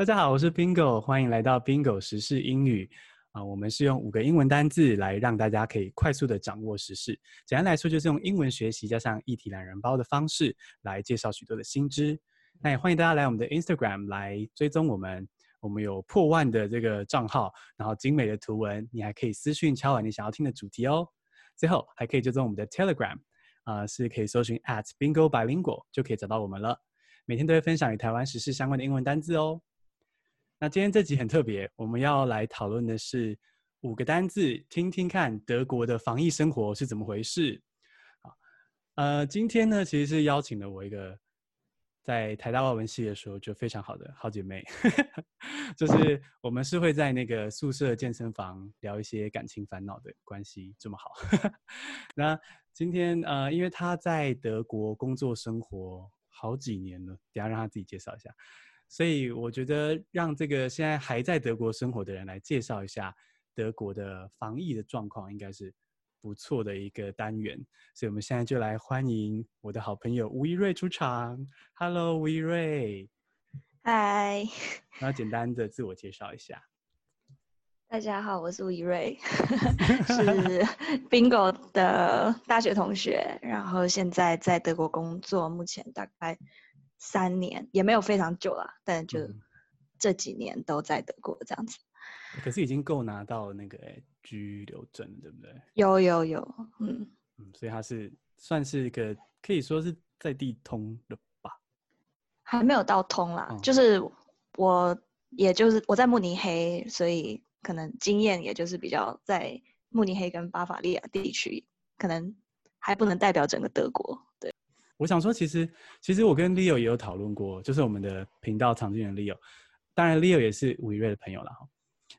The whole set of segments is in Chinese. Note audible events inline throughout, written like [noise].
大家好，我是 Bingo，欢迎来到 Bingo 时事英语啊。我们是用五个英文单字来让大家可以快速的掌握时事。简单来说，就是用英文学习加上一题懒人包的方式来介绍许多的新知。那也欢迎大家来我们的 Instagram 来追踪我们，我们有破万的这个账号，然后精美的图文，你还可以私讯敲完你想要听的主题哦。最后还可以追踪我们的 Telegram，啊、是可以搜寻 at Bingo Bilingual 就可以找到我们了。每天都会分享与台湾时事相关的英文单字哦。那今天这集很特别，我们要来讨论的是五个单字，听听看德国的防疫生活是怎么回事。好，呃，今天呢，其实是邀请了我一个在台大外文系的时候就非常好的好姐妹，[laughs] 就是我们是会在那个宿舍健身房聊一些感情烦恼的关系这么好。[laughs] 那今天呃，因为她在德国工作生活好几年了，等下让她自己介绍一下。所以我觉得让这个现在还在德国生活的人来介绍一下德国的防疫的状况，应该是不错的一个单元。所以我们现在就来欢迎我的好朋友吴怡芮出场。Hello，吴怡芮。嗨。那简单的自我介绍一下。[laughs] 大家好，我是吴怡瑞，[laughs] 是 Bingo 的大学同学，然后现在在德国工作，目前大概。三年也没有非常久了，但就这几年都在德国这样子。嗯、可是已经够拿到那个居留证，对不对？有有有，嗯嗯，所以他是算是一个可以说是在地通的吧？还没有到通啦，嗯、就是我也就是我在慕尼黑，所以可能经验也就是比较在慕尼黑跟巴伐利亚地区，可能还不能代表整个德国，对。我想说，其实其实我跟 Leo 也有讨论过，就是我们的频道常见的 Leo，当然 Leo 也是吴怡瑞的朋友了哈。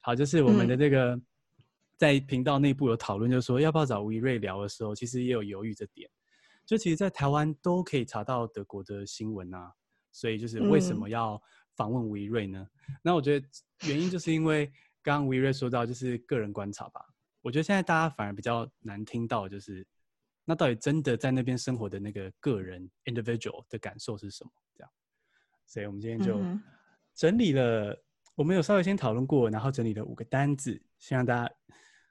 好，就是我们的这个在频道内部有讨论，就是说要不要找吴怡瑞聊的时候，其实也有犹豫这点。就其实，在台湾都可以查到德国的新闻啊，所以就是为什么要访问吴怡瑞呢？嗯、那我觉得原因就是因为刚刚吴怡瑞说到，就是个人观察吧。我觉得现在大家反而比较难听到，就是。那到底真的在那边生活的那个个人 individual 的感受是什么？这样，所以我们今天就整理了，我们有稍微先讨论过，然后整理了五个单子，希望大家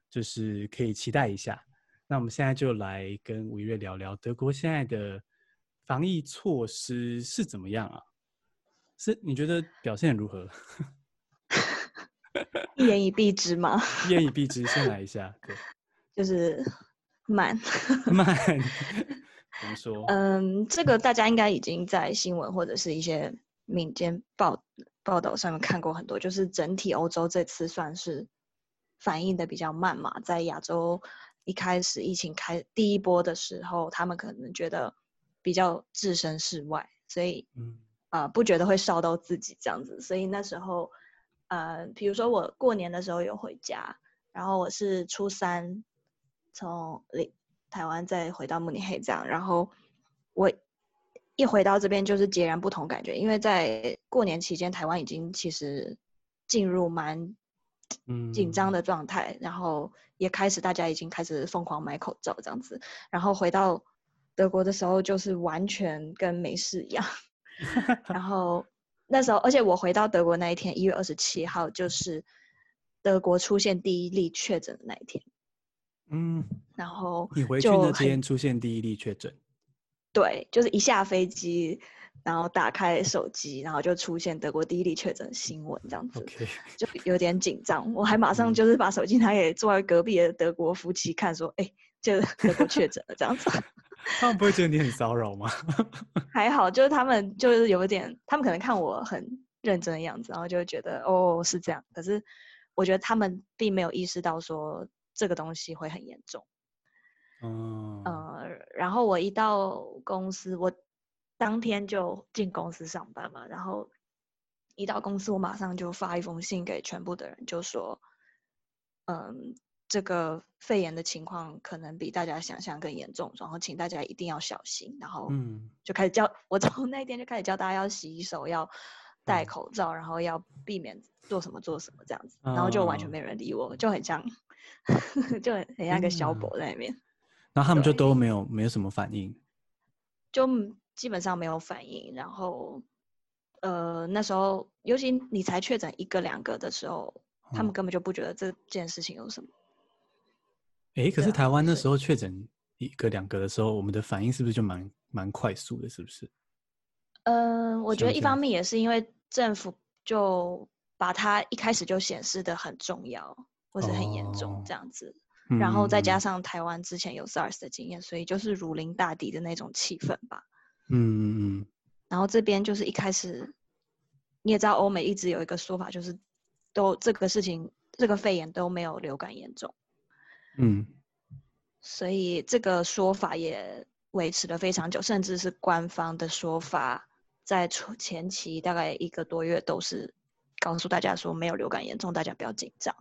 就是可以期待一下。那我们现在就来跟吴怡芮聊聊德国现在的防疫措施是怎么样啊？是你觉得表现如何？[laughs] 一言以蔽之吗？[laughs] 一言以蔽之，先来一下，对，[laughs] 就是。慢 [laughs] 慢，[laughs] 怎么说？嗯，这个大家应该已经在新闻或者是一些民间报报道上面看过很多，就是整体欧洲这次算是反应的比较慢嘛。在亚洲一开始疫情开第一波的时候，他们可能觉得比较置身事外，所以嗯啊、呃、不觉得会烧到自己这样子。所以那时候呃，比如说我过年的时候有回家，然后我是初三。从台湾再回到慕尼黑这样，然后我一回到这边就是截然不同感觉，因为在过年期间台湾已经其实进入蛮紧张的状态，嗯、然后也开始大家已经开始疯狂买口罩这样子，然后回到德国的时候就是完全跟没事一样，[laughs] 然后那时候而且我回到德国那一天一月二十七号就是德国出现第一例确诊的那一天。嗯，然后你回去那天出现第一例确诊，对，就是一下飞机，然后打开手机，然后就出现德国第一例确诊新闻，这样子，Okay. 就有点紧张。我还马上就是把手机拿给坐在隔壁的德国夫妻看，说，哎、嗯，就德国确诊了这样子。[laughs] 他们不会觉得你很骚扰吗？[laughs] 还好，就是他们就是有点，他们可能看我很认真的样子，然后就会觉得哦是这样。可是我觉得他们并没有意识到说。这个东西会很严重，嗯，呃，然后我一到公司，我当天就进公司上班嘛，然后一到公司，我马上就发一封信给全部的人，就说，嗯，这个肺炎的情况可能比大家想象更严重，然后请大家一定要小心，然后就开始教，我从那天就开始教大家要洗手，要戴口罩，然后要避免做什么做什么这样子，然后就完全没人理我，就很像。[laughs] 就很像一个小宝在里面，嗯，然后他们就都没有没有什么反应，就基本上没有反应。然后呃，那时候尤其你才确诊一个两个的时候，嗯、他们根本就不觉得这件事情有什么。哎，可是台湾那时候确诊一个两个的时候，我们的反应是不是就蛮蛮快速的？是不是？嗯、呃，我觉得一方面也是因为政府就把它一开始就显示的很重要，或是很严重这样子，哦、然后再加上台湾之前有 SARS 的经验，所以就是如临大敌的那种气氛吧。嗯嗯嗯。然后这边就是一开始，你也知道，欧美一直有一个说法，就是都这个事情，这个肺炎都没有流感严重。嗯。所以这个说法也维持了非常久，甚至是官方的说法。在前期大概一个多月都是告诉大家说没有流感严重，大家不要紧张。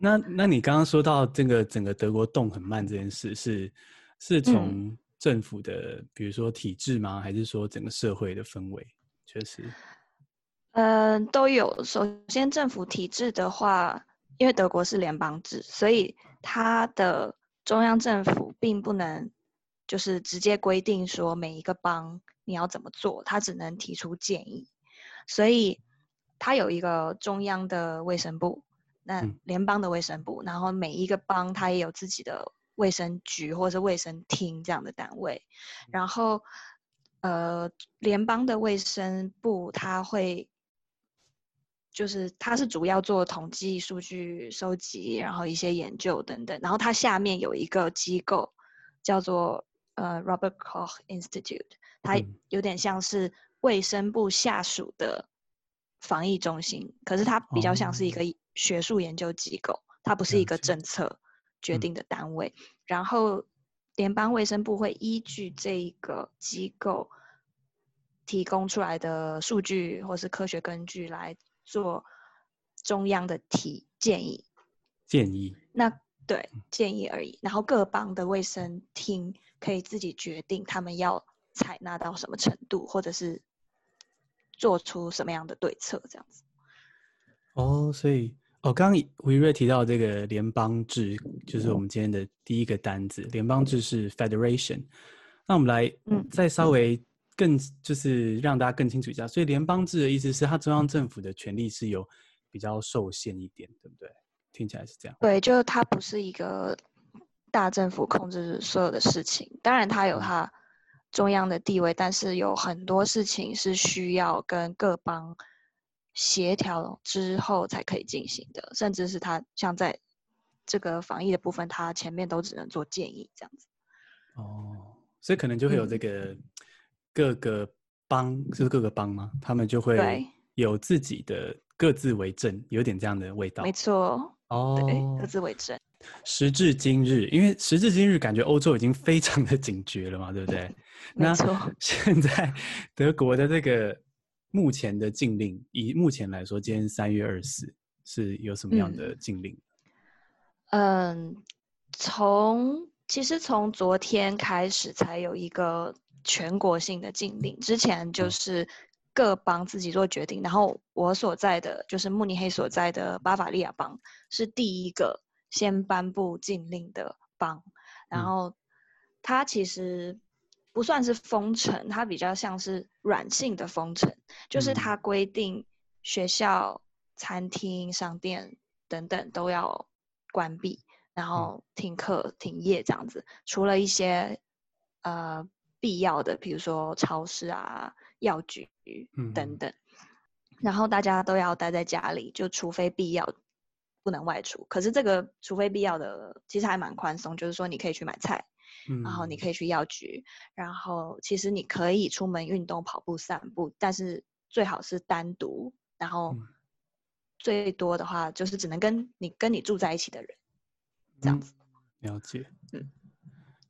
那那你刚刚说到这个整个德国动很慢这件事，是是从政府的、嗯、比如说体制吗？还是说整个社会的氛围？确实，嗯、呃，都有。首先，政府体制的话，因为德国是联邦制，所以它的中央政府并不能就是直接规定说每一个邦。你要怎么做？它只能提出建议，所以它有一个中央的卫生部，那联邦的卫生部，嗯、然后每一个邦它也有自己的卫生局或者是卫生厅这样的单位，然后呃，联邦的卫生部它会就是它是主要做统计数据收集，然后一些研究等等，然后它下面有一个机构叫做呃 Robert Koch Institute。它有点像是卫生部下属的防疫中心，嗯、可是它比较像是一个学术研究机构，哦、它不是一个政策决定的单位。嗯、然后联邦卫生部会依据这一个机构提供出来的数据或是科学根据来做中央的提建议。建议。那对建议而已。然后各邦的卫生厅可以自己决定他们要。采纳到什么程度，或者是做出什么样的对策，这样子。哦，所以哦，刚刚维瑞提到这个联邦制，就是我们今天的第一个单子。联邦制是 federation。那我们来，嗯，再稍微更就是让大家更清楚一下。所以联邦制的意思是，它中央政府的权力是有比较受限一点，对不对？听起来是这样。对，就是它不是一个大政府控制所有的事情，当然它有它。中央的地位，但是有很多事情是需要跟各邦协调之后才可以进行的，甚至是他像在这个防疫的部分，他前面都只能做建议这样子。哦，所以可能就会有这个各个邦，嗯、是各个邦吗？他们就会有自己的各自为政，有点这样的味道。没错。哦，对，各自为政。时至今日，因为时至今日，感觉欧洲已经非常的警觉了嘛，对不对？[laughs] 没错。那现在 [laughs] 德国的这个目前的禁令，以目前来说，今天三月二十四是有什么样的禁令？嗯，从其实从昨天开始才有一个全国性的禁令，之前就是各邦自己做决定，然后我所在的就是慕尼黑所在的巴伐利亚邦是第一个。先颁布禁令的邦，然后它其实不算是封城，它比较像是软性的封城，就是它规定学校、餐厅、商店等等都要关闭，然后停课、停业这样子，除了一些呃必要的，比如说超市啊、药局等等，然后大家都要待在家里，就除非必要。不能外出，可是这个除非必要的，其实还蛮宽松，就是说你可以去买菜，嗯、然后你可以去药局，然后其实你可以出门运动、跑步、散步，但是最好是单独，然后最多的话就是只能跟你跟你住在一起的人，这样子。嗯、了解，嗯，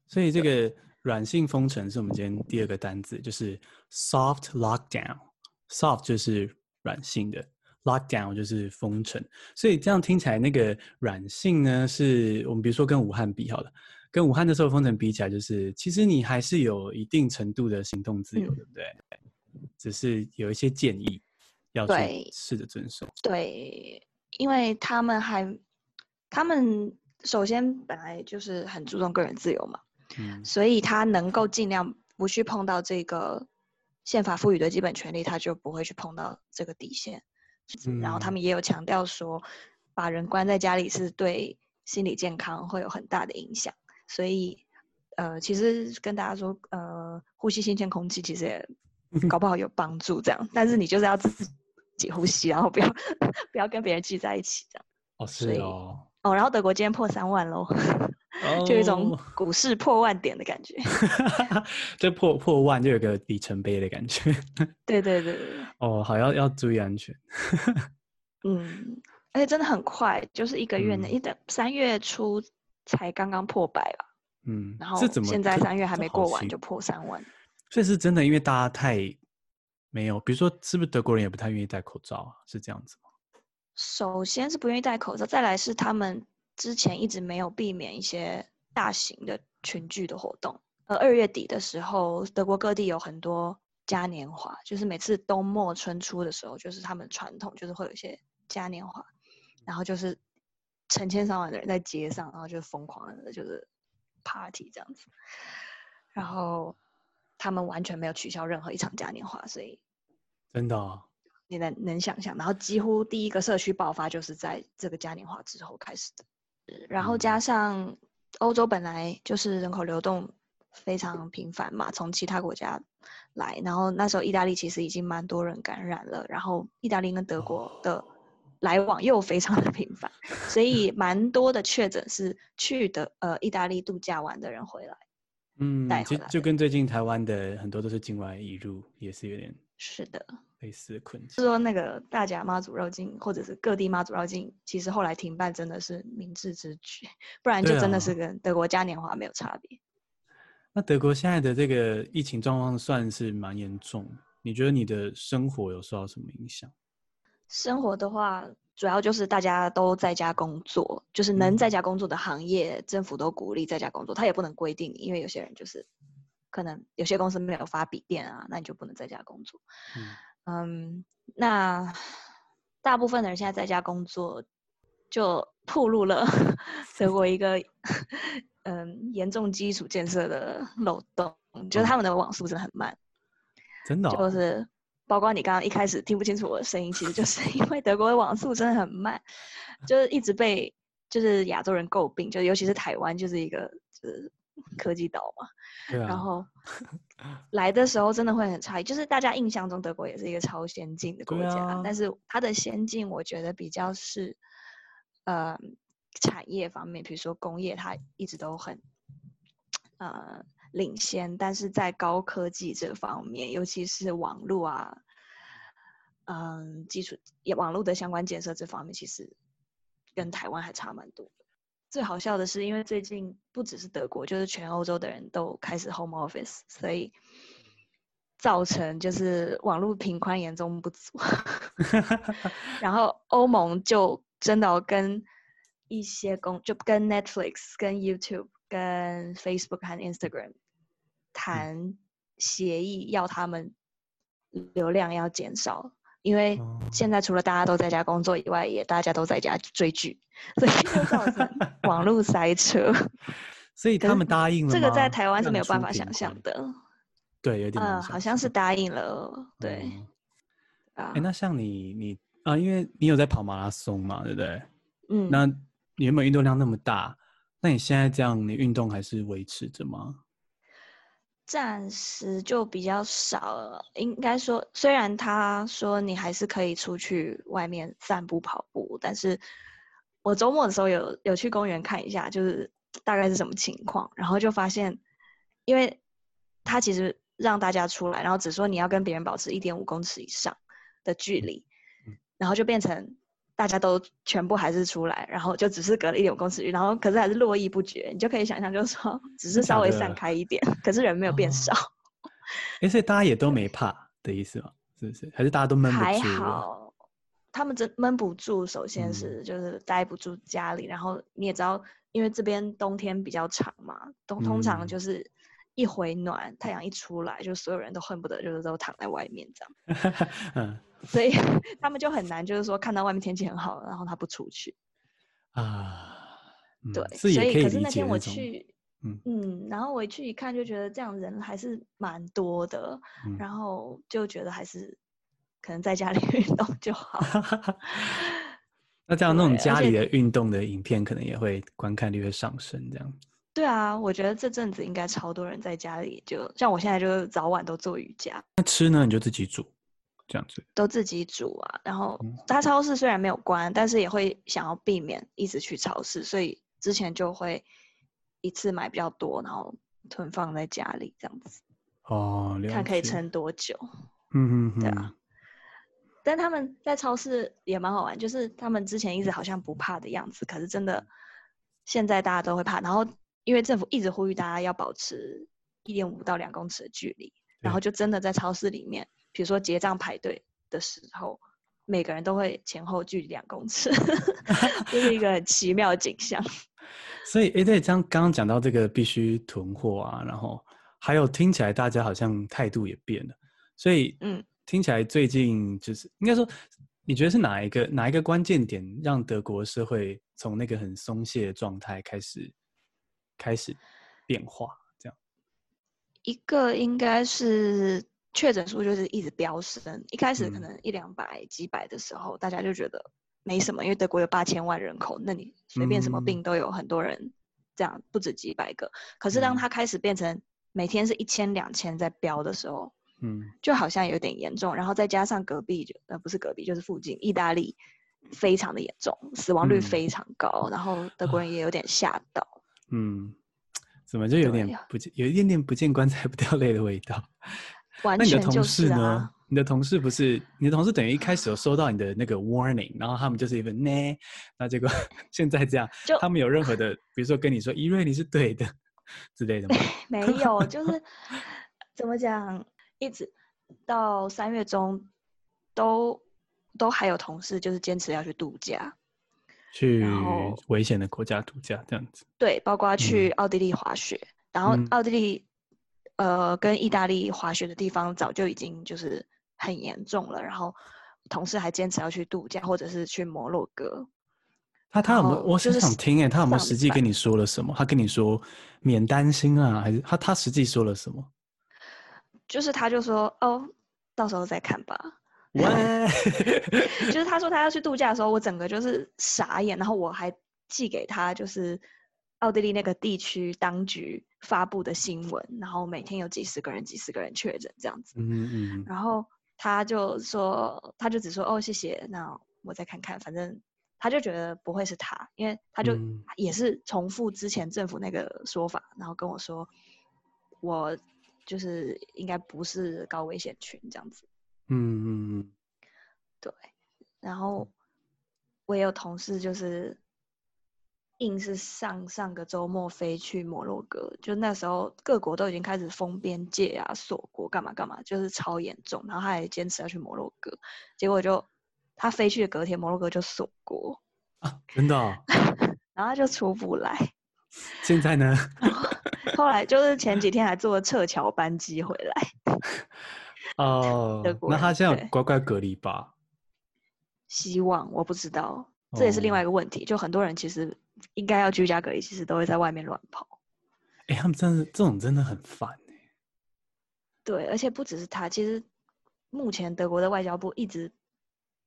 所以这个软性封城是我们今天第二个单字，就是 soft lockdown，soft 就是软性的。Lockdown 就是封城，所以这样听起来，那个软性呢，是我们比如说跟武汉比好了，跟武汉的时候封城比起来，就是其实你还是有一定程度的行动自由，嗯、对不对？只是有一些建议要去试着遵守。对，因为他们还，他们首先本来就是很注重个人自由嘛，嗯，所以他能够尽量不去碰到这个宪法赋予的基本权利，他就不会去碰到这个底线。嗯、然后他们也有强调说，把人关在家里是对心理健康会有很大的影响。所以，呃，其实跟大家说，呃，呼吸新鲜空气其实也 [laughs] 搞不好有帮助，这样。但是你就是要自己呼吸，然后不要 [laughs] 不要跟别人聚在一起，这样。哦，是哦。哦，然后德国今天破三万喽，oh. [laughs] 就有一种股市破万点的感觉。这破破万就有个里程碑的感觉。对对对对。哦，好，要要注意安全。嗯，而且真的很快，就是一个月内，一等三月初才刚刚破百吧。嗯，然后现在三月还没过完就破三万。所以是真的，因为大家太没有，比如说是不是德国人也不太愿意戴口罩啊？是这样子吗？首先是不愿意戴口罩，再来是他们之前一直没有避免一些大型的群聚的活动。呃，二月底的时候，德国各地有很多嘉年华，就是每次冬末春初的时候，就是他们传统就是会有一些嘉年华，然后就是成千上万的人在街上，然后就疯狂的就是 party 这样子。然后他们完全没有取消任何一场嘉年华，所以真的哦。你能能想象，然后几乎第一个社区爆发就是在这个嘉年华之后开始的，然后加上欧洲本来就是人口流动非常频繁嘛，从其他国家来，然后那时候意大利其实已经蛮多人感染了，然后意大利跟德国的来往又非常的频繁，所以蛮多的确诊是去的呃意大利度假玩的人回来，嗯，就就跟最近台湾的很多都是境外移入，也是有点是的。类似的困境，是说那个大甲妈祖绕境，或者是各地妈祖绕境，其实后来停办真的是明智之举，不然就真的是跟德国嘉年华没有差别。啊。那德国现在的这个疫情状况算是蛮严重，你觉得你的生活有受到什么影响？生活的话，主要就是大家都在家工作，就是能在家工作的行业，嗯、政府都鼓励在家工作，他也不能规定你，因为有些人就是可能有些公司没有发笔电啊，那你就不能在家工作。嗯。嗯，那大部分的人现在在家工作，就暴露了德国一个嗯严重基础建设的漏洞，就是他们的网速真的很慢，真的、哦，就是包括你刚刚一开始听不清楚我的声音，其实就是因为德国的网速真的很慢，[laughs] 就是一直被就是亚洲人诟病，就尤其是台湾就是一个就是科技岛嘛，啊，然后。[laughs] 来的时候真的会很差异，就是大家印象中德国也是一个超先进的国家，啊、但是它的先进我觉得比较是，呃，产业方面，比如说工业，它一直都很，呃，领先，但是在高科技这方面，尤其是网络啊，嗯、基础也网络的相关建设这方面，其实跟台湾还差蛮多。最好笑的是，因为最近不只是德国，就是全欧洲的人都开始 home office，所以造成就是网络频宽严重不足。[laughs] 然后欧盟就真的跟一些公，就跟 Netflix、跟 YouTube、跟 Facebook 和 Instagram 谈协议，要他们流量要减少。因为现在除了大家都在家工作以外，也大家都在家追剧，[laughs] 所以就造成网络塞车。[laughs] 所以他们答应了？这个在台湾是没有办法想象的。对，有点嗯，好像是答应了。对。嗯、啊，哎，那像你，你啊，因为你有在跑马拉松嘛，对不对？嗯。那你原本运动量那么大，那你现在这样，你运动还是维持着吗？暂时就比较少了，应该说，虽然他说你还是可以出去外面散步跑步，但是我周末的时候有有去公园看一下，就是大概是什么情况，然后就发现，因为他其实让大家出来，然后只说你要跟别人保持一点五公尺以上的距离，然后就变成。大家都全部还是出来，然后就只是隔了一点五公尺，然后可是还是络绎不绝。你就可以想象，就是说，只是稍微散开一点，可是人没有变少。哎、哦，所以大家也都没怕的意思吗？是不是？还是大家都闷不住？还好，他们真闷不住。首先是就是待不住家里，嗯、然后你也知道，因为这边冬天比较长嘛，冬通常就是一回暖，嗯、太阳一出来，就所有人都恨不得就是都躺在外面这样。[laughs] 嗯。所以 [laughs] 他们就很难，就是说看到外面天气很好，然后他不出去啊。对，所以可是那天我去，嗯嗯，然后我一去一看，就觉得这样人还是蛮多的，嗯、然后就觉得还是可能在家里 [laughs] 运动就好。[laughs] 那这样那种家里的运动的影片，可能也会观看率会上升，这样。对啊，我觉得这阵子应该超多人在家里，就像我现在就早晚都做瑜伽。那吃呢？你就自己煮，这样子。都自己煮啊，然后大超市虽然没有关，但是也会想要避免一直去超市，所以之前就会。一次买比较多，然后囤放在家里这样子。哦，看可以撑多久。嗯嗯，对啊。但他们在超市也蛮好玩，就是他们之前一直好像不怕的样子，可是真的现在大家都会怕。然后因为政府一直呼吁大家要保持一点五到两公尺的距离，然后就真的在超市里面，比如说结账排队的时候，每个人都会前后距离两公尺，[laughs] 这是一个很奇妙的景象。[laughs] 所以，哎，对，这样刚刚讲到这个必须囤货啊，然后还有听起来大家好像态度也变了，所以，嗯，听起来最近就是应该说，你觉得是哪一个哪一个关键点让德国社会从那个很松懈的状态开始开始变化？这样，一个应该是确诊数就是一直飙升，一开始可能一两百、几百的时候，大家就觉得。没什么，因为德国有八千万人口，那你随便什么病都有很多人，这样不止几百个。嗯、可是当它开始变成每天是一千两千在飙的时候，嗯，就好像有点严重。然后再加上隔壁就呃不是隔壁就是附近意大利，非常的严重，死亡率非常高，嗯、然后德国人也有点吓到。嗯，怎么就有点不见有一点点不见棺材不掉泪的味道？完全就是啊。你的同事不是你的同事，等于一开始有收到你的那个 warning，然后他们就是一份呢，那结果 [laughs] 现在这样，就他们有任何的，比如说跟你说，伊瑞你是对的之类的吗？[laughs] 没有，就是怎么讲，一直到三月中都都还有同事就是坚持要去度假，去危险的国家度假这样子。对，包括去奥地利滑雪，嗯、然后奥地利、嗯、呃跟意大利滑雪的地方早就已经就是。很严重了，然后同事还坚持要去度假，或者是去摩洛哥。他他有没有？我是想听哎，他有没有实际跟你说了什么？他跟你说免担心啊，还是他他实际说了什么？就是他就说哦，到时候再看吧。喂，[laughs] 就是他说他要去度假的时候，我整个就是傻眼，然后我还寄给他就是奥地利那个地区当局发布的新闻，然后每天有几十个人、几十个人确诊这样子。嗯嗯，然后。他就说，他就只说哦，谢谢，那我再看看，反正他就觉得不会是他，因为他就也是重复之前政府那个说法，然后跟我说，我就是应该不是高危险群这样子。嗯嗯嗯，对，然后我也有同事就是。硬是上上个周末飞去摩洛哥，就那时候各国都已经开始封边界啊、锁国干嘛干嘛，就是超严重。然后他还坚持要去摩洛哥，结果就他飞去的隔天，摩洛哥就锁国啊，真的、哦。[laughs] 然后他就出不来。现在呢？[laughs] 后来就是前几天还坐了撤侨班机回来。[laughs] 哦，那他现在有乖乖隔离吧？希望，我不知道，这也是另外一个问题。哦、就很多人其实。应该要居家隔离，其实都会在外面乱跑。哎、欸，他们真的这种真的很烦哎。对，而且不只是他，其实目前德国的外交部一直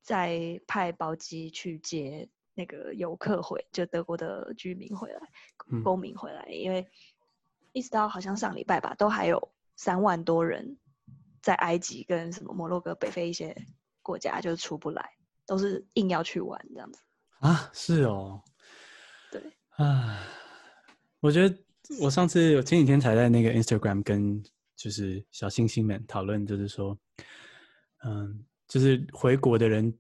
在派包机去接那个游客回，就德国的居民回来、公民回来，嗯、因为一直到好像上礼拜吧，都还有三万多人在埃及跟什么摩洛哥、北非一些国家就出不来，都是硬要去玩这样子。啊，是哦。对啊，我觉得我上次我前几天才在那个 Instagram 跟就是小星星们讨论，就是说，嗯，就是回国的人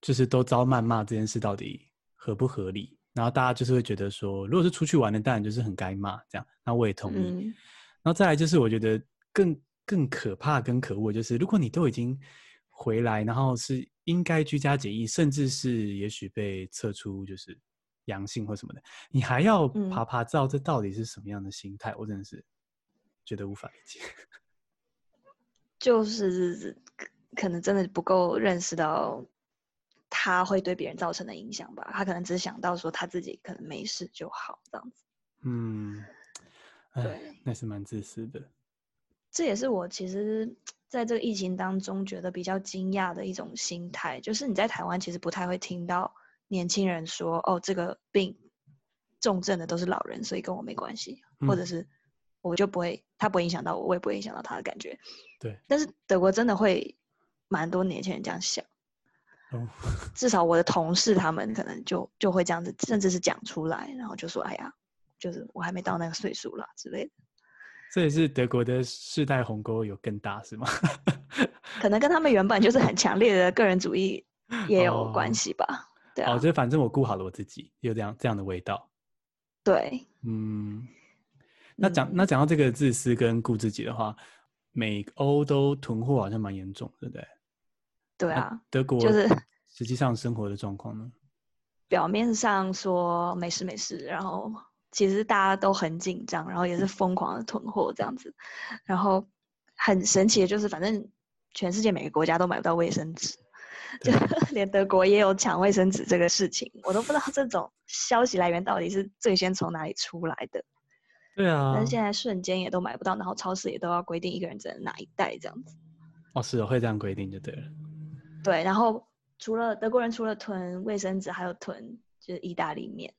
就是都遭谩骂这件事到底合不合理？然后大家就是会觉得说，如果是出去玩的，当然就是很该骂这样。那我也同意。嗯、然后再来就是我觉得更更可怕、更可恶，就是如果你都已经回来，然后是应该居家检疫，甚至是也许被测出就是。阳性或什么的，你还要爬爬照，这到底是什么样的心态？嗯、我真的是觉得无法理解。[laughs] 就是可能真的不够认识到他会对别人造成的影响吧。他可能只想到说他自己可能没事就好这样子。嗯，对，那是蛮自私的。这也是我其实在这个疫情当中觉得比较惊讶的一种心态，就是你在台湾其实不太会听到年轻人说：“哦，这个病重症的都是老人，所以跟我没关系。嗯”或者是我就不会，他不会影响到我，我也不会影响到他的感觉。对。但是德国真的会蛮多年轻人这样想。哦，至少我的同事他们可能就就会这样子，甚至是讲出来，然后就说：“哎呀，就是我还没到那个岁数了之类的。”这也是德国的世代鸿沟有更大是吗？可能跟他们原本就是很强烈的个人主义也有关系吧。哦、对啊，哦，就反正我顾好了我自己，有这样这样的味道。对，嗯，那讲、嗯、那讲到这个自私跟顾自己的话，美欧都囤货好像蛮严重，对不对？对啊，德国就是 [laughs] 实际上生活的状况呢？表面上说没事没事，然后其实大家都很紧张，然后也是疯狂的囤货这样子，然后很神奇的就是，反正全世界每个国家都买不到卫生纸，[laughs] 就 [laughs] 连德国也有抢卫生纸这个事情，我都不知道这种消息来源到底是最先从哪里出来的。对啊，但是现在瞬间也都买不到，然后超市也都要规定一个人只能拿一袋这样子。哦，是的，会这样规定就对了。对，然后除了德国人，除了囤卫生纸，还有囤就是意大利面，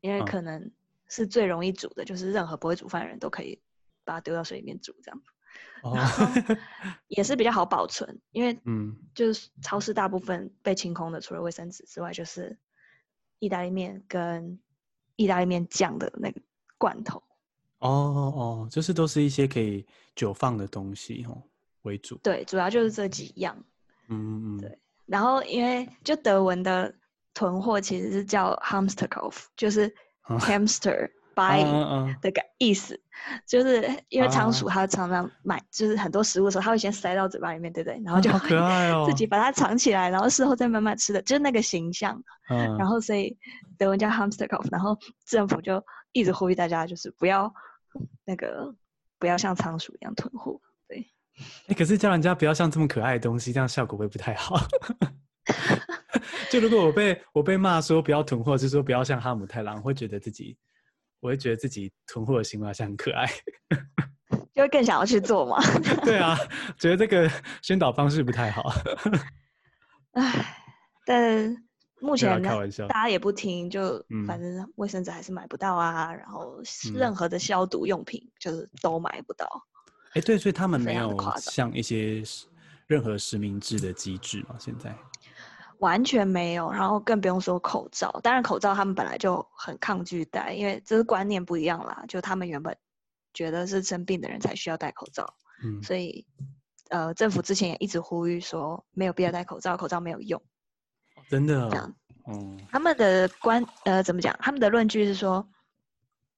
因为可能是最容易煮的，哦、就是任何不会煮饭的人都可以把它丢到水里面煮这样子。哦，也是比较好保存，因为嗯，就是超市大部分被清空的，除了卫生纸之外，就是意大利面跟意大利面酱的那个罐头。哦哦，就是都是一些可以久放的东西哦为主。对，主要就是这几样。嗯嗯对，然后因为就德文的囤货其实是叫 Hamsterkauf，就是 hamster buy 的感意思，啊、就是因为仓鼠它常常买，就是很多食物的时候，它会先塞到嘴巴里面，对不对？然后就 [laughs] 自己把它藏起来，然后事后再慢慢吃的，就是那个形象。嗯、然后所以德文叫 Hamsterkauf，然后政府就一直呼吁大家，就是不要那个不要像仓鼠一样囤货。哎、欸，可是叫人家不要像这么可爱的东西，这样效果会不太好。[laughs] 就如果我被我被骂说不要囤货，就是说不要像哈姆太郎，我会觉得自己，我会觉得自己囤货的行为好像很可爱，[laughs] 就会更想要去做嘛。[laughs] 对啊，觉得这个宣导方式不太好。哎，但目前开玩笑，大家也不听，就反正卫生纸还是买不到啊，嗯、然后任何的消毒用品就是都买不到。哎，对，所以他们没有像一些任何实名制的机制嘛？现在完全没有，然后更不用说口罩。当然，口罩他们本来就很抗拒戴，因为这是观念不一样啦。就他们原本觉得是生病的人才需要戴口罩，嗯，所以呃，政府之前也一直呼吁说没有必要戴口罩，口罩没有用。真的？这样，嗯，他们的观呃怎么讲？他们的论据是说，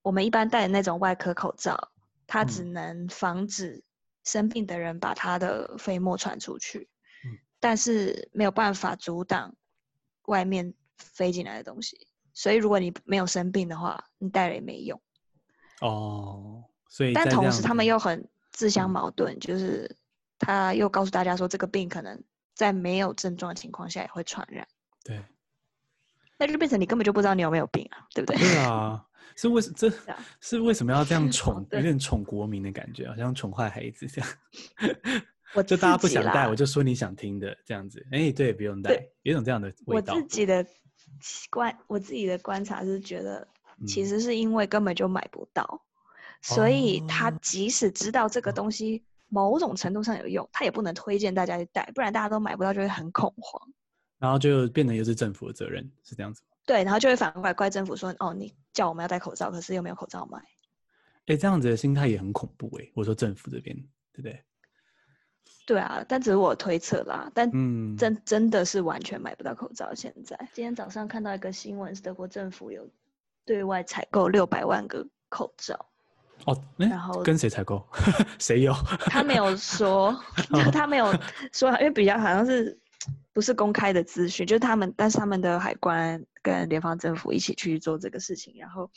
我们一般戴的那种外科口罩。它只能防止生病的人把他的飞沫传出去，嗯，但是没有办法阻挡外面飞进来的东西。所以如果你没有生病的话，你戴了也没用。哦，所以但同时他们又很自相矛盾，嗯，就是他又告诉大家说，这个病可能在没有症状的情况下也会传染。对，那就变成你根本就不知道你有没有病啊，对不对？对啊。是为什这是为什么要这样 [laughs] 宠？有点宠国民的感觉，好像宠坏孩子这样。[laughs] 我就大家不想戴，我就说你想听的这样子。哎、欸，对，不用戴，有种这样的味道。我自己的观，我自己的观察是觉得，其实是因为根本就买不到，嗯、所以他即使知道这个东西某种程度上有用，他也不能推荐大家去戴，不然大家都买不到就会很恐慌。然后就变成又是政府的责任，是这样子吗？对，然后就会反过来怪政府说：“哦，你叫我们要戴口罩，可是又没有口罩卖。”哎，这样子的心态也很恐怖哎。我说政府这边，对不对？对啊，但只是我推测啦。但真、嗯、真的是完全买不到口罩。现在今天早上看到一个新闻，是德国政府有对外采购六百万个口罩。哦，然后跟谁采购？[laughs] 谁有？他没有说，[laughs] 他没有说，因为比较好像是。不是公开的资讯，就是他们，但是他们的海关跟联邦政府一起去做这个事情，然后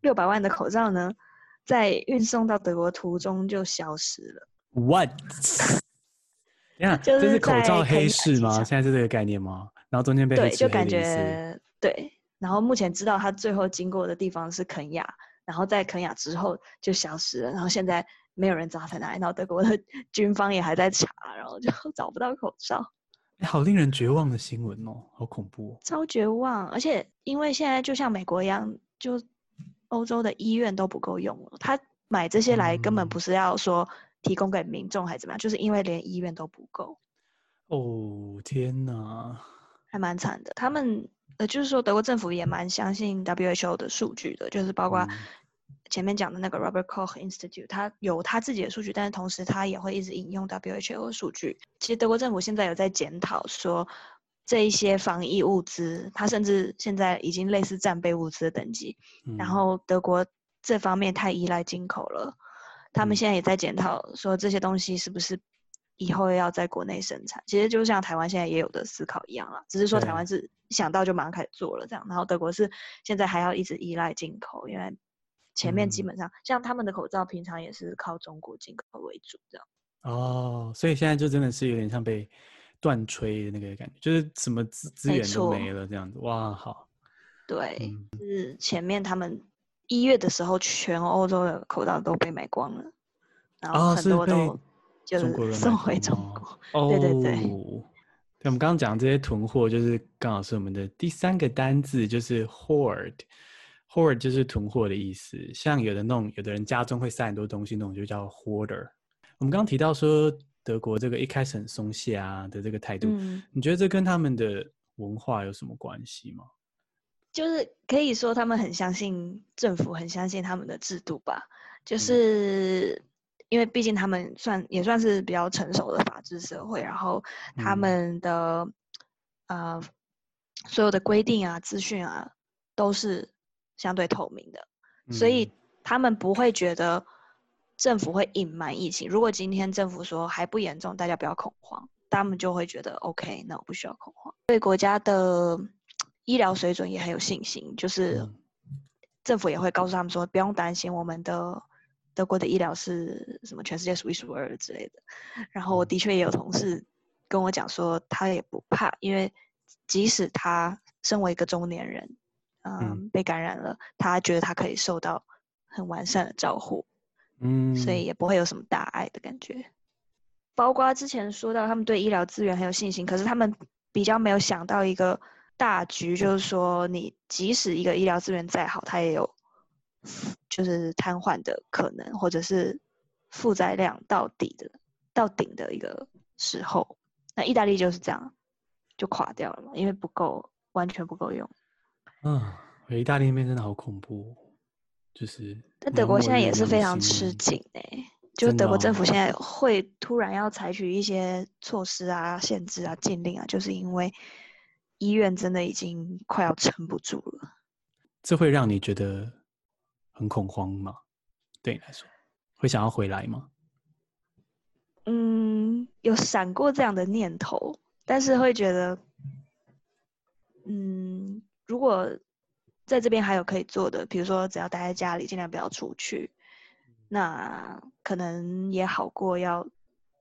六百万的口罩呢，在运送到德国途中就消失了。What？你看，[laughs] 这是口罩黑市吗？现在是这个概念吗？然后中间被对，就感觉对。然后目前知道他最后经过的地方是肯亚，然后在肯亚之后就消失了，然后现在没有人知道在哪里，然后德国的 [laughs] 军方也还在查，然后就 [laughs] 找不到口罩。欸、好令人绝望的新闻哦，好恐怖、哦，超绝望！而且因为现在就像美国一样，就欧洲的医院都不够用了，他买这些来根本不是要说提供给民众还是怎么样，嗯、就是因为连医院都不够。哦天哪，还蛮惨的。他们呃，就是说德国政府也蛮相信 WHO 的数据的，就是包括前面讲的那个 Robert Koch Institute，他有他自己的数据，但是同时他也会一直引用 WHO 的数据。其实德国政府现在有在检讨说这一些防疫物资，它甚至现在已经类似战备物资的等级。嗯、然后德国这方面太依赖进口了，他们现在也在检讨说这些东西是不是。以后要在国内生产，其实就像台湾现在也有的思考一样啦，只是说台湾是想到就马上开始做了这样，然后德国是现在还要一直依赖进口，因为前面基本上、嗯、像他们的口罩平常也是靠中国进口为主这样。哦，所以现在就真的是有点像被断吹的那个感觉，就是什么资资源都没了这样子。哇，好。对，嗯、是前面他们一月的时候，全欧洲的口罩都被买光了，然后很多都。哦就是送回中国，哦、对对对。对，我们刚刚讲这些囤货，就是刚好是我们的第三个单字，就是 hoard。hoard 就是囤货的意思。像有的那种，有的人家中会塞很多东西，那种就叫 hoarder。我们刚刚提到说，德国这个一开始很松懈啊的这个态度，嗯、你觉得这跟他们的文化有什么关系吗？就是可以说他们很相信政府，很相信他们的制度吧。就是。嗯因为毕竟他们算也算是比较成熟的法治社会，然后他们的、嗯、呃所有的规定啊、资讯啊都是相对透明的，嗯、所以他们不会觉得政府会隐瞒疫情。如果今天政府说还不严重，大家不要恐慌，他们就会觉得 OK，那我不需要恐慌。对国家的医疗水准也很有信心，就是政府也会告诉他们说，不用担心我们的。德国的医疗是什么？全世界数一数二之类的。然后我的确也有同事跟我讲说，他也不怕，因为即使他身为一个中年人，嗯，嗯被感染了，他觉得他可以受到很完善的照护，嗯，所以也不会有什么大碍的感觉。包括之前说到他们对医疗资源很有信心，可是他们比较没有想到一个大局，就是说你即使一个医疗资源再好，它也有。就是瘫痪的可能，或者是负载量到底的到顶的一个时候，那意大利就是这样，就垮掉了嘛，因为不够，完全不够用。嗯，意大利那边真的好恐怖，就是。但德国现在也是非常吃紧哎、欸，就德国政府现在会突然要采取一些措施啊、限制啊、禁令啊，就是因为医院真的已经快要撑不住了。这会让你觉得？很恐慌吗？对你来说，会想要回来吗？嗯，有闪过这样的念头，但是会觉得，嗯，如果在这边还有可以做的，比如说只要待在家里，尽量不要出去，那可能也好过要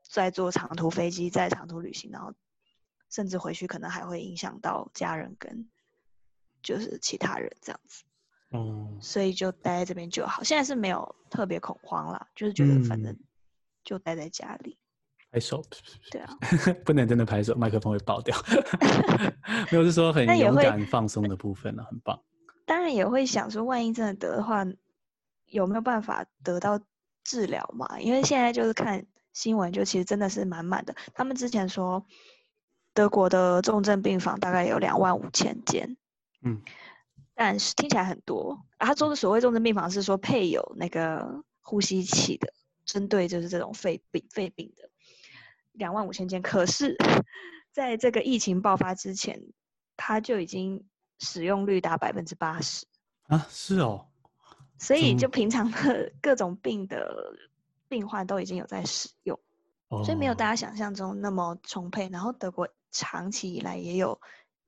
再坐长途飞机，再长途旅行，然后甚至回去可能还会影响到家人跟就是其他人这样子。哦，所以就待在这边就好。现在是没有特别恐慌啦，就是觉得反正就待在家里。拍手，对啊，[laughs] 不能真的拍手，麦克风会爆掉。[laughs] 没有，是说很勇敢放松的部分呢，很棒。当然也会想说，万一真的得的话，有没有办法得到治疗嘛？因为现在就是看新闻，就其实真的是满满的。他们之前说，德国的重症病房大概有两万五千间。嗯。但是听起来很多，啊、他说的所谓重症病房是说配有那个呼吸器的，针对就是这种肺病肺病的，两万五千间。可是，在这个疫情爆发之前，它就已经使用率达百分之八十啊，是哦。所以就平常的各种病的病患都已经有在使用，哦、所以没有大家想象中那么充沛。然后德国长期以来也有。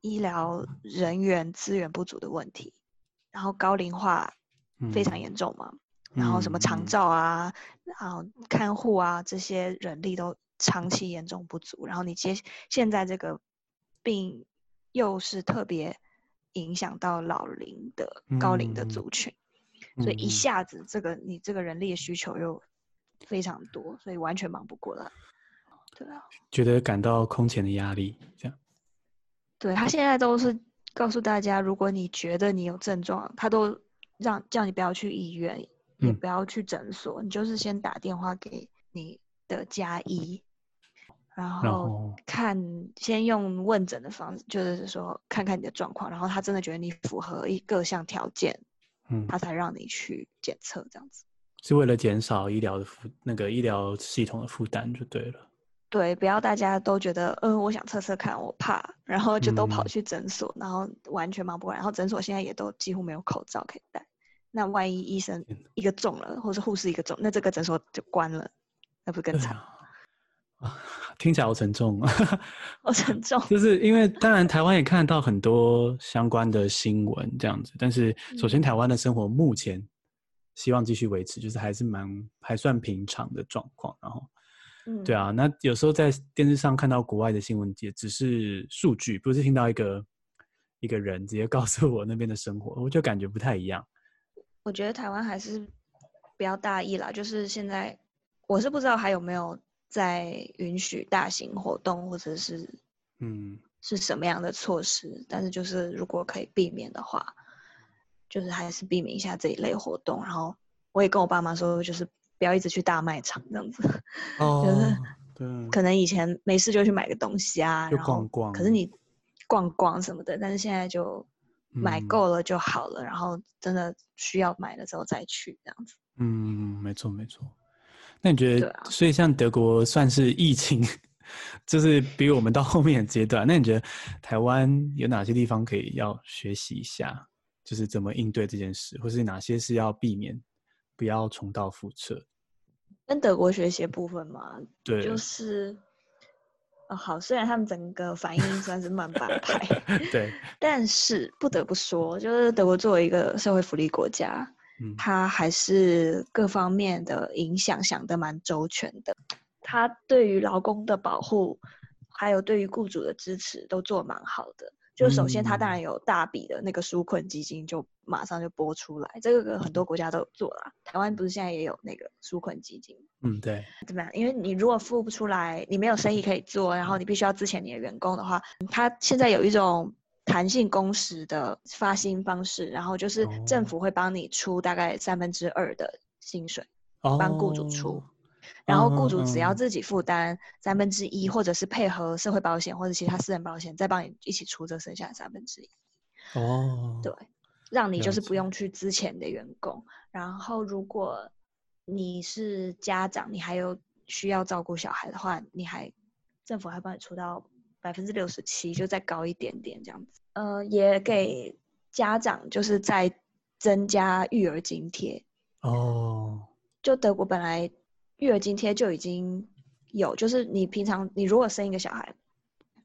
医疗人员资源不足的问题，然后高龄化非常严重嘛，嗯、然后什么长照啊，嗯、然后看护啊这些人力都长期严重不足，然后你接现在这个病又是特别影响到老龄的高龄的族群，嗯、所以一下子这个你这个人力的需求又非常多，所以完全忙不过来。对啊，觉得感到空前的压力，这样。对，他现在都是告诉大家，如果你觉得你有症状，他都让叫你不要去医院，也不要去诊所，嗯、你就是先打电话给你的家医，然后看后先用问诊的方式，就是说看看你的状况，然后他真的觉得你符合一各项条件，嗯，他才让你去检测，这样子。是为了减少医疗的负那个医疗系统的负担就对了。对，不要大家都觉得，嗯，我想测测看，我怕，然后就都跑去诊所，嗯、然后完全忙不过来。然后诊所现在也都几乎没有口罩可以戴。那万一医生一个中了，或是护士一个中，那这个诊所就关了，那不更惨？啊，听起来好沉重啊！[laughs] 好沉重。就是因为当然台湾也看到很多相关的新闻这样子，但是首先台湾的生活目前希望继续维持，就是还是蛮还算平常的状况，然后。嗯，对啊，那有时候在电视上看到国外的新闻，也只是数据，不是听到一个一个人直接告诉我那边的生活，我就感觉不太一样。我觉得台湾还是不要大意啦，就是现在我是不知道还有没有在允许大型活动，或者是嗯是什么样的措施，但是就是如果可以避免的话，就是还是避免一下这一类活动。然后我也跟我爸妈说，就是。不要一直去大卖场这样子，[laughs] 哦，就是对，可能以前没事就去买个东西啊，就逛逛。可是你逛逛什么的，但是现在就买够了就好了，嗯、然后真的需要买的时候再去这样子。嗯，没错没错。那你觉得，啊、所以像德国算是疫情，[laughs] 就是比我们到后面的阶段。那你觉得台湾有哪些地方可以要学习一下，就是怎么应对这件事，或是哪些是要避免？不要重蹈覆辙，跟德国学习的部分嘛，对，就。是，哦，好，虽然他们整个反应算是慢半拍，对，但是不得不说，就是德国作为一个社会福利国家，嗯，他还是各方面的影响想得蛮周全的，他对于劳工的保护，还有对于雇主的支持都做蛮好的。就首先，它当然有大笔的那个纾困基金，就马上就拨出来。这个很多国家都有做啦。台湾不是现在也有那个纾困基金？嗯，对。怎么样？因为你如果付不出来，你没有生意可以做，然后你必须要支遣你的员工的话，它现在有一种弹性工时的发薪方式，然后就是政府会帮你出大概三分之二的薪水，帮雇主出。哦然后雇主只要自己负担三分之一，或者是配合社会保险或者其他私人保险，再帮你一起出这剩下的三分之一。哦，对，让你就是不用去之前的员工。然后如果你是家长，你还有需要照顾小孩的话，你还政府还帮你出到百分之六十七，就再高一点点这样子。呃，也给家长就是再增加育儿津贴。哦，就德国本来。育儿津贴就已经有，就是你平常你如果生一个小孩，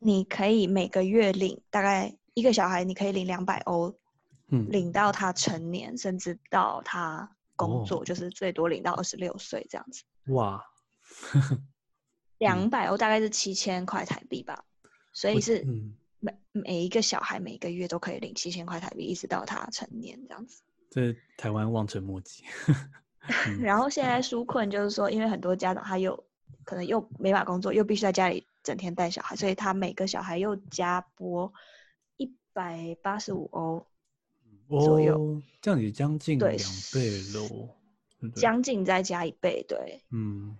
你可以每个月领大概一个小孩，你可以领两百欧，嗯，领到他成年，甚至到他工作，哦、就是最多领到二十六岁这样子。哇，[laughs] 两百欧大概是七千块台币吧，所以是每每一个小孩每个月都可以领七千块台币，一直到他成年这样子。这台湾望尘莫及。[laughs] 然后现在纾困就是说，因为很多家长他又可能又没法工作，又必须在家里整天带小孩，所以他每个小孩又加拨一百八十五欧左右，哦、这样也将近两倍喽，将近再加一倍，对，嗯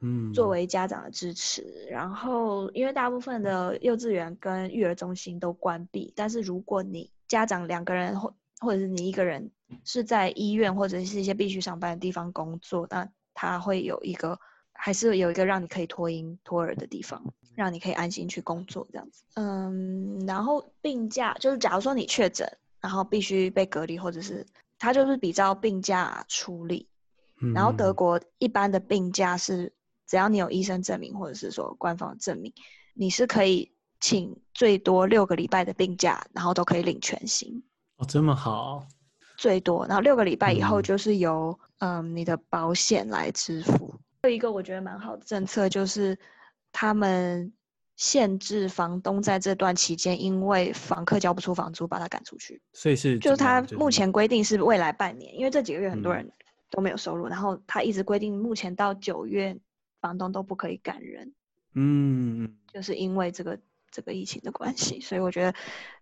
嗯，作为家长的支持。然后因为大部分的幼稚园跟育儿中心都关闭，但是如果你家长两个人或或者是你一个人。是在医院或者是一些必须上班的地方工作，那他会有一个，还是有一个让你可以脱音脱耳的地方，让你可以安心去工作这样子。嗯，然后病假就是假如说你确诊，然后必须被隔离，或者是他就是比照病假处理。然后德国一般的病假是，只要你有医生证明或者是说官方证明，你是可以请最多六个礼拜的病假，然后都可以领全薪。哦，这么好。最多，然后六个礼拜以后就是由嗯，嗯你的保险来支付。有一个我觉得蛮好的政策，就是他们限制房东在这段期间因为房客交不出房租把他赶出去。所以是就是他目前规定是未来半年，因为这几个月很多人都没有收入，嗯、然后他一直规定目前到九月房东都不可以赶人。嗯，就是因为这个这个疫情的关系，所以我觉得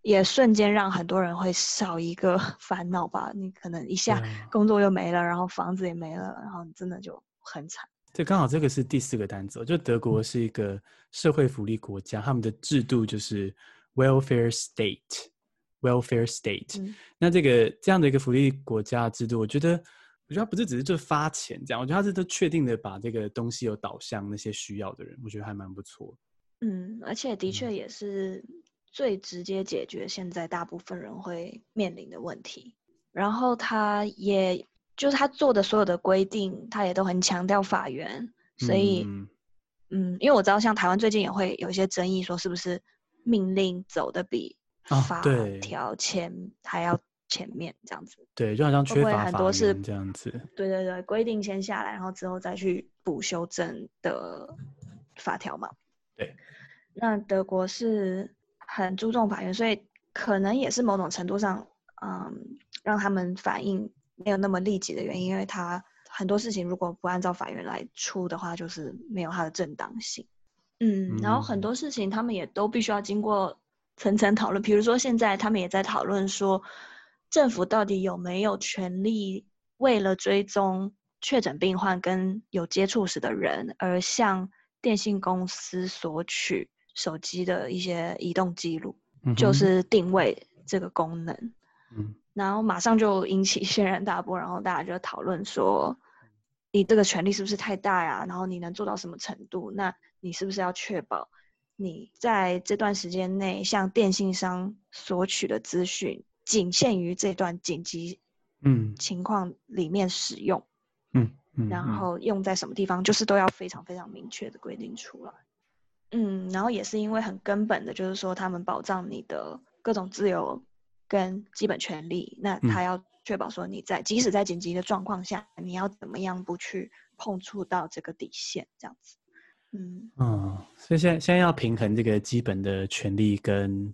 也瞬间让很多人会少一个 [laughs] 烦恼吧。你可能一下工作又没了，然后房子也没了，然后你真的就很惨。对，刚好这个是第四个单词，就德国是一个社会福利国家，他们的制度就是 welfare state，welfare state。嗯、那这个这样的一个福利国家制度，我觉得。我觉得他不是只是就发钱这样，我觉得他是都确定的把这个东西有导向那些需要的人，我觉得还蛮不错。嗯，而且的确也是最直接解决现在大部分人会面临的问题。然后他也就是他做的所有的规定，他也都很强调法源，所以嗯，嗯，因为我知道像台湾最近也会有一些争议，说是不是命令走的比法条前还要。前面这样子，对，就好像缺乏很多是这样子。对对对，规定先下来，然后之后再去补修正的法条嘛。对，那德国是很注重法院，所以可能也是某种程度上，嗯，让他们反应没有那么立即的原因，因为他很多事情如果不按照法院来出的话，就是没有它的正当性。嗯，然后很多事情他们也都必须要经过层层讨论，比如说现在他们也在讨论说。政府到底有没有权利为了追踪确诊病患跟有接触史的人，而向电信公司索取手机的一些移动记录，嗯、就是定位这个功能？嗯、然后马上就引起轩然大波，然后大家就讨论说，你这个权利是不是太大呀？然后你能做到什么程度？那你是不是要确保你在这段时间内向电信商索取的资讯？仅限于这段紧急嗯情况里面使用，嗯，嗯，然后用在什么地方，就是都要非常非常明确的规定出来，嗯，然后也是因为很根本的，就是说他们保障你的各种自由跟基本权利，那他要确保说你在即使在紧急的状况下，你要怎么样不去碰触到这个底线，这样子，嗯，嗯，所以现在现在要平衡这个基本的权利跟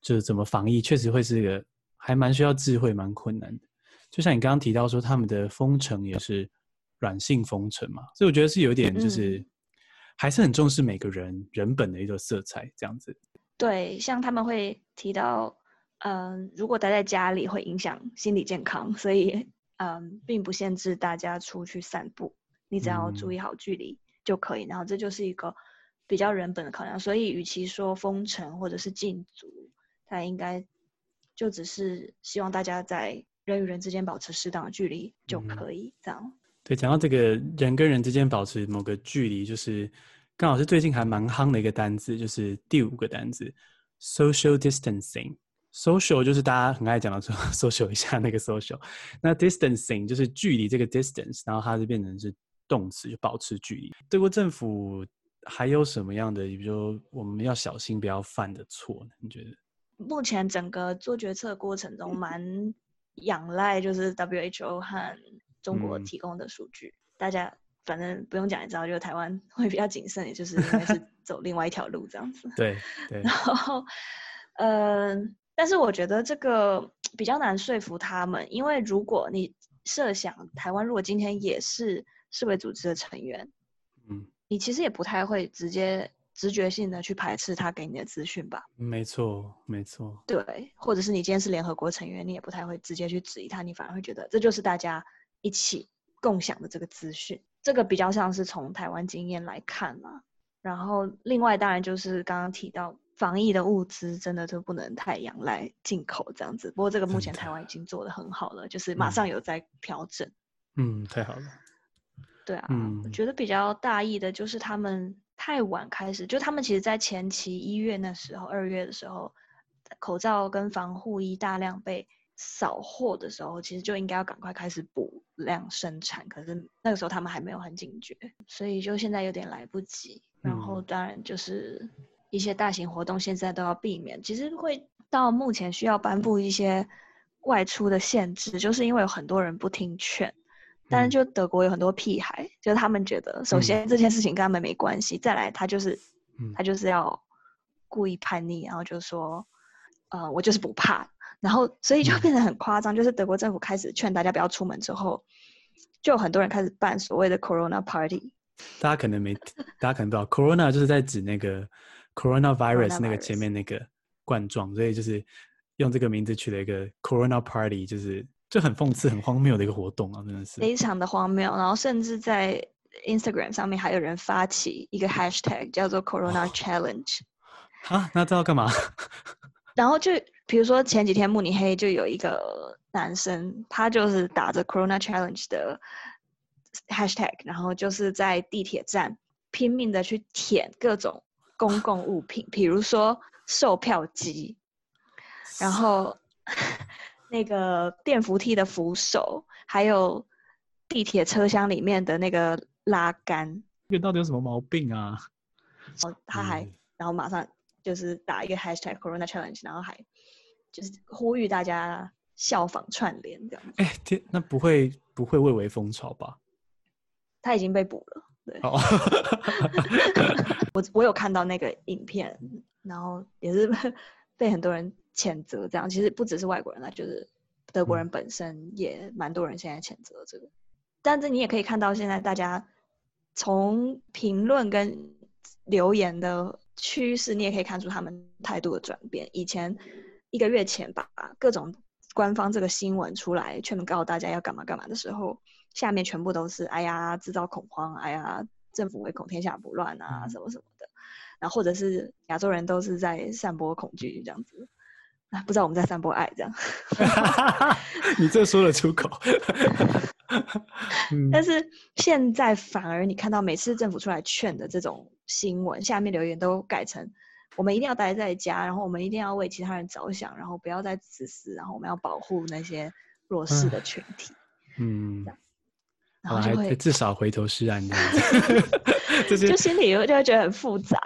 就是怎么防疫，确实会是一个。还蛮需要智慧，蛮困难的。就像你刚刚提到说，他们的封城也是软性封城嘛，所以我觉得是有点就是，还是很重视每个人人本的一个色彩这样子。对，像他们会提到，嗯、呃，如果待在家里会影响心理健康，所以嗯、呃，并不限制大家出去散步，你只要注意好距离就可以。嗯、然后这就是一个比较人本的考量。所以，与其说封城或者是禁足，它应该。就只是希望大家在人与人之间保持适当的距离就可以，这样。对，讲到这个人跟人之间保持某个距离，就是刚好是最近还蛮夯的一个单字，就是第五个单字 social distancing。social 就是大家很爱讲的说 [laughs] social 一下那个 social，那 distancing 就是距离这个 distance，然后它就变成是动词，就保持距离。德国政府还有什么样的，比如说我们要小心不要犯的错呢？你觉得？目前整个做决策过程中，蛮仰赖就是 WHO 和中国提供的数据。嗯、大家反正不用讲也知道，就是台湾会比较谨慎，也就是因为是 [laughs] 走另外一条路这样子。对 [laughs] 对。然后，嗯、呃，但是我觉得这个比较难说服他们，因为如果你设想台湾如果今天也是世卫组织的成员，嗯，你其实也不太会直接。直觉性的去排斥他给你的资讯吧。没错，没错。对，或者是你今天是联合国成员，你也不太会直接去质疑他，你反而会觉得这就是大家一起共享的这个资讯。这个比较像是从台湾经验来看嘛。然后另外当然就是刚刚提到防疫的物资，真的就不能太仰赖进口这样子。不过这个目前台湾已经做得很好了，就是马上有在调整。嗯，太好了。对啊，嗯，我觉得比较大意的就是他们。太晚开始，就他们其实，在前期一月那时候，二月的时候，口罩跟防护衣大量被扫货的时候，其实就应该要赶快开始补量生产。可是那个时候他们还没有很警觉，所以就现在有点来不及。然后当然就是一些大型活动现在都要避免，其实会到目前需要颁布一些外出的限制，就是因为有很多人不听劝。但是就德国有很多屁孩，嗯、就是他们觉得，首先这件事情跟他们没关系，嗯、再来他就是，嗯、他就是要故意叛逆，然后就说，呃，我就是不怕，然后所以就变得很夸张，嗯、就是德国政府开始劝大家不要出门之后，就有很多人开始办所谓的 Corona Party。大家可能没，大家可能不知道，Corona 就是在指那个 Coronavirus 那个前面那个冠状，所以就是用这个名字取了一个 Corona Party，就是就很讽刺、很荒谬的一个活动啊，真的是非常的荒谬。然后甚至在 Instagram 上面还有人发起一个 Hashtag 叫做 Corona Challenge。啊，那这要干嘛？然后就比如说前几天慕尼黑就有一个男生，他就是打着 Corona Challenge 的。Hashtag，然后就是在地铁站拼命的去舔各种公共物品，比如说售票机，然后 [laughs] 那个电扶梯的扶手，还有地铁车厢里面的那个拉杆。这到底有什么毛病啊？然后他还，嗯、然后马上就是打一个 Hashtag Corona Challenge，然后还就是呼吁大家效仿串联这样子。哎，天，那不会不会蔚为风潮吧？他已经被捕了，对。Oh. [laughs] 我我有看到那个影片，然后也是 [laughs] 被很多人谴责。这样其实不只是外国人啦，就是德国人本身也蛮多人现在谴责这个。嗯、但是你也可以看到，现在大家从评论跟留言的趋势，你也可以看出他们态度的转变。以前一个月前吧，各种官方这个新闻出来，劝告大家要干嘛干嘛的时候。下面全部都是哎呀，制造恐慌，哎呀，政府唯恐天下不乱啊，什么什么的，然后或者是亚洲人都是在散播恐惧这样子，啊，不知道我们在散播爱这样。[laughs] 你这说得出口。但是现在反而你看到每次政府出来劝的这种新闻，下面留言都改成我们一定要待在家，然后我们一定要为其他人着想，然后不要再自私，然后我们要保护那些弱势的群体。嗯。然后还至少回头是岸这样子，[laughs] 就心里就会觉得很复杂。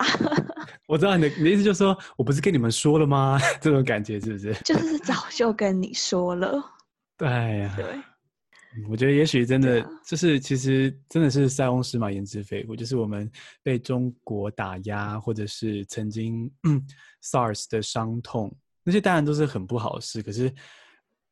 我知道你的你的意思，就是说我不是跟你们说了吗？[laughs] 这种感觉是不是？就是早就跟你说了。对呀。对。我觉得也许真的就是，其实真的是塞翁失马焉知非福，就是我们被中国打压，或者是曾经 SARS 的伤痛，那些当然都是很不好的事，可是。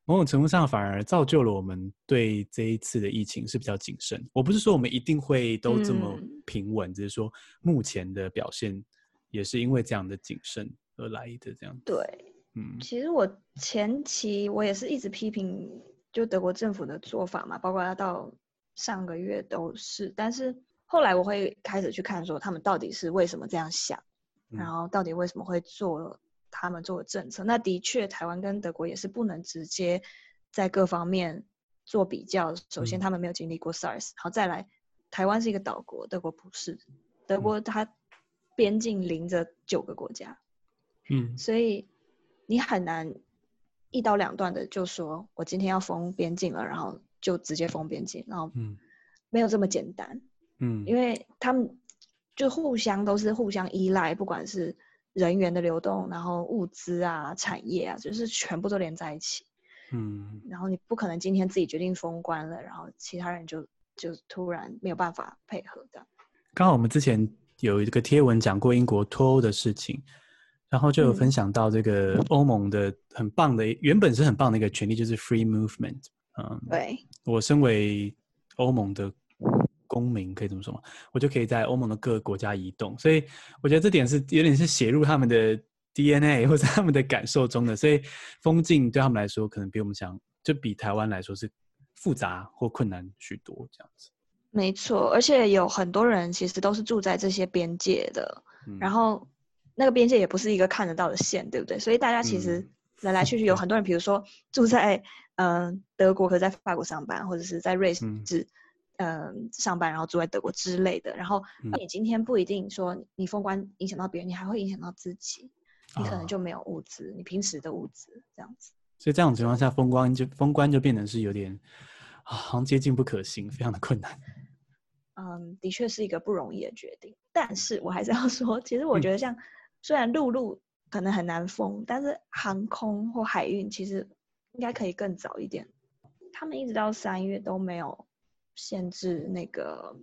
某种程度上，反而造就了我们对这一次的疫情是比较谨慎。我不是说我们一定会都这么平稳，嗯、只是说目前的表现也是因为这样的谨慎而来的。这样对，嗯，其实我前期我也是一直批评就德国政府的做法嘛，包括他到上个月都是。但是后来我会开始去看说他们到底是为什么这样想，嗯、然后到底为什么会做。他们做的政策，那的确，台湾跟德国也是不能直接在各方面做比较。首先，他们没有经历过 SARS，好，再来，台湾是一个岛国，德国不是。德国它边境邻着九个国家，嗯，所以你很难一刀两断的就说，我今天要封边境了，然后就直接封边境，然后没有这么简单，嗯，因为他们就互相都是互相依赖，不管是。人员的流动，然后物资啊、产业啊，就是全部都连在一起。嗯，然后你不可能今天自己决定封关了，然后其他人就就突然没有办法配合的。刚好我们之前有一个贴文讲过英国脱欧的事情，然后就有分享到这个欧盟的很棒的，嗯、原本是很棒的一个权利，就是 free movement。嗯，对，我身为欧盟的。公民可以这么说吗？我就可以在欧盟的各个国家移动，所以我觉得这点是有点是写入他们的 DNA 或者他们的感受中的。所以封禁对他们来说，可能比我们想，就比台湾来说是复杂或困难许多这样子。没错，而且有很多人其实都是住在这些边界的，嗯、然后那个边界也不是一个看得到的线，对不对？所以大家其实来来去去有很多人，比如说住在嗯、呃、德国，可在法国上班，或者是在瑞士。嗯嗯，上班然后住在德国之类的，然后你今天不一定说你封关影响到别人，你还会影响到自己，你可能就没有物资，你平时的物资这样子。所以这种情况下，封关就封关就变成是有点啊，好像接近不可行，非常的困难。嗯，的确是一个不容易的决定，但是我还是要说，其实我觉得像虽然陆路可能很难封，但是航空或海运其实应该可以更早一点。他们一直到三月都没有。限制那个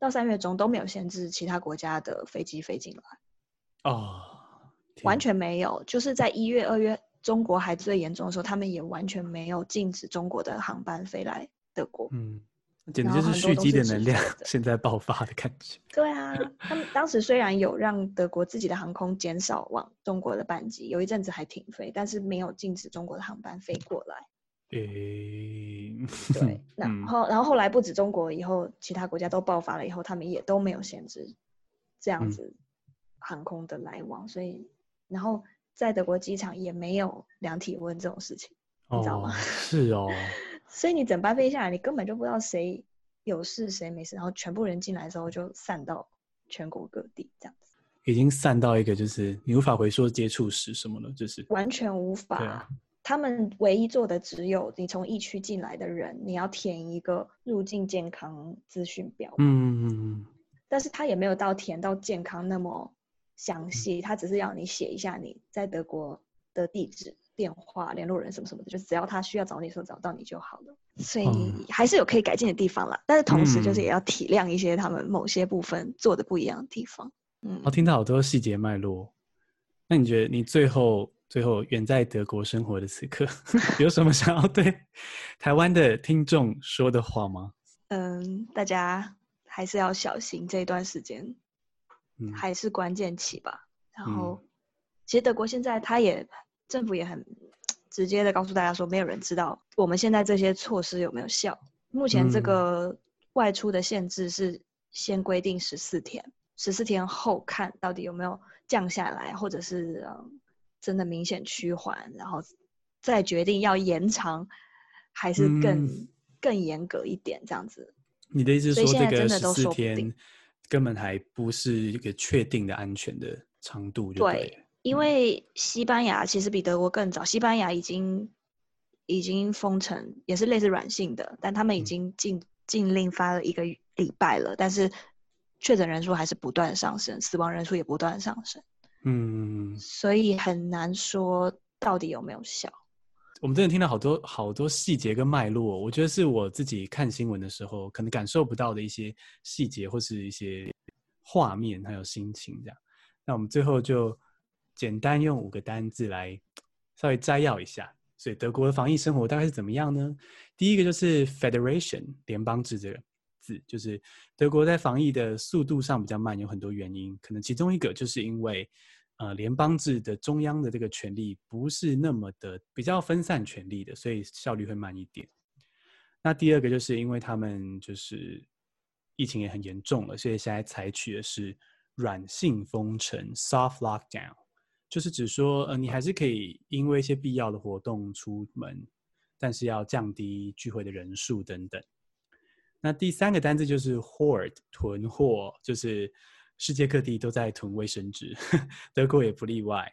到三月中都没有限制其他国家的飞机飞进来。哦，完全没有，就是在一月、二月中国还最严重的时候，他们也完全没有禁止中国的航班飞来德国。嗯。简直就是蓄积的能量，现在爆发的感觉。对啊，他们当时虽然有让德国自己的航空减少往中国的班机，有一阵子还停飞，但是没有禁止中国的航班飞过来。诶、欸，对，[laughs] 然后、嗯、然后后来不止中国，以后其他国家都爆发了以后，他们也都没有限制这样子航空的来往，嗯、所以然后在德国机场也没有量体温这种事情，哦、你知道吗？是哦。所以你整班飞下来，你根本就不知道谁有事谁没事，然后全部人进来的时候就散到全国各地这样子，已经散到一个就是你无法回溯接触史什么的，就是完全无法。啊、他们唯一做的只有你从疫区进来的人，你要填一个入境健康资讯表。嗯嗯嗯。但是他也没有到填到健康那么详细，他只是要你写一下你在德国的地址。电话联络人什么什么的，就只要他需要找你的时候找到你就好了。所以还是有可以改进的地方啦。嗯、但是同时就是也要体谅一些他们某些部分做的不一样的地方。嗯，我听到好多细节脉络。那你觉得你最后最后远在德国生活的此刻，[laughs] 有什么想要对台湾的听众说的话吗？嗯，大家还是要小心这段时间，还是关键期吧。嗯、然后，其实德国现在他也。政府也很直接的告诉大家说，没有人知道我们现在这些措施有没有效。目前这个外出的限制是先规定十四天，十四天后看到底有没有降下来，或者是嗯真的明显趋缓，然后再决定要延长还是更、嗯、更严格一点这样子。你的意思是说，这个十四天根本还不是一个确定的安全的长度？对。因为西班牙其实比德国更早，西班牙已经已经封城，也是类似软性的，但他们已经禁禁令发了一个礼拜了，但是确诊人数还是不断上升，死亡人数也不断上升。嗯，所以很难说到底有没有效。我们真的听到好多好多细节跟脉络，我觉得是我自己看新闻的时候可能感受不到的一些细节或是一些画面还有心情这样。那我们最后就。简单用五个单字来稍微摘要一下，所以德国的防疫生活大概是怎么样呢？第一个就是 federation 联邦制这个字，就是德国在防疫的速度上比较慢，有很多原因，可能其中一个就是因为呃联邦制的中央的这个权力不是那么的比较分散权力的，所以效率会慢一点。那第二个就是因为他们就是疫情也很严重了，所以现在采取的是软性封城 （soft lockdown）。就是指说，呃，你还是可以因为一些必要的活动出门，但是要降低聚会的人数等等。那第三个单字就是 hoard，囤货，就是世界各地都在囤卫生纸，[laughs] 德国也不例外。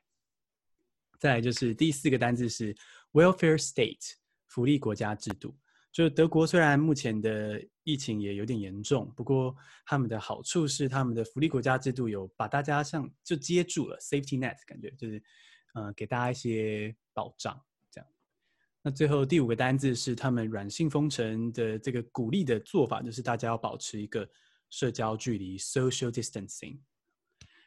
再来就是第四个单字是 welfare state，福利国家制度。就是德国虽然目前的疫情也有点严重，不过他们的好处是他们的福利国家制度有把大家像就接住了 safety net，感觉就是呃给大家一些保障这样。那最后第五个单字是他们软性封城的这个鼓励的做法，就是大家要保持一个社交距离 social distancing。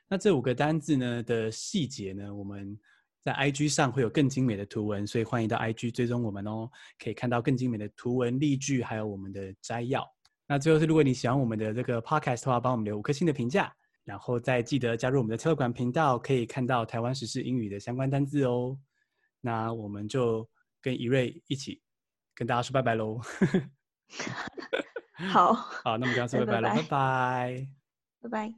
那这五个单字呢的细节呢，我们。在 IG 上会有更精美的图文，所以欢迎到 IG 追踪我们哦，可以看到更精美的图文、例句，还有我们的摘要。那最后是，如果你喜欢我们的这个 Podcast 的话，帮我们留五颗星的评价，然后再记得加入我们的 Telegram 频道，可以看到台湾时事英语的相关单字哦。那我们就跟怡瑞一起跟大家说拜拜喽。[laughs] 好，好，那我们刚刚说拜拜了，拜拜，拜拜。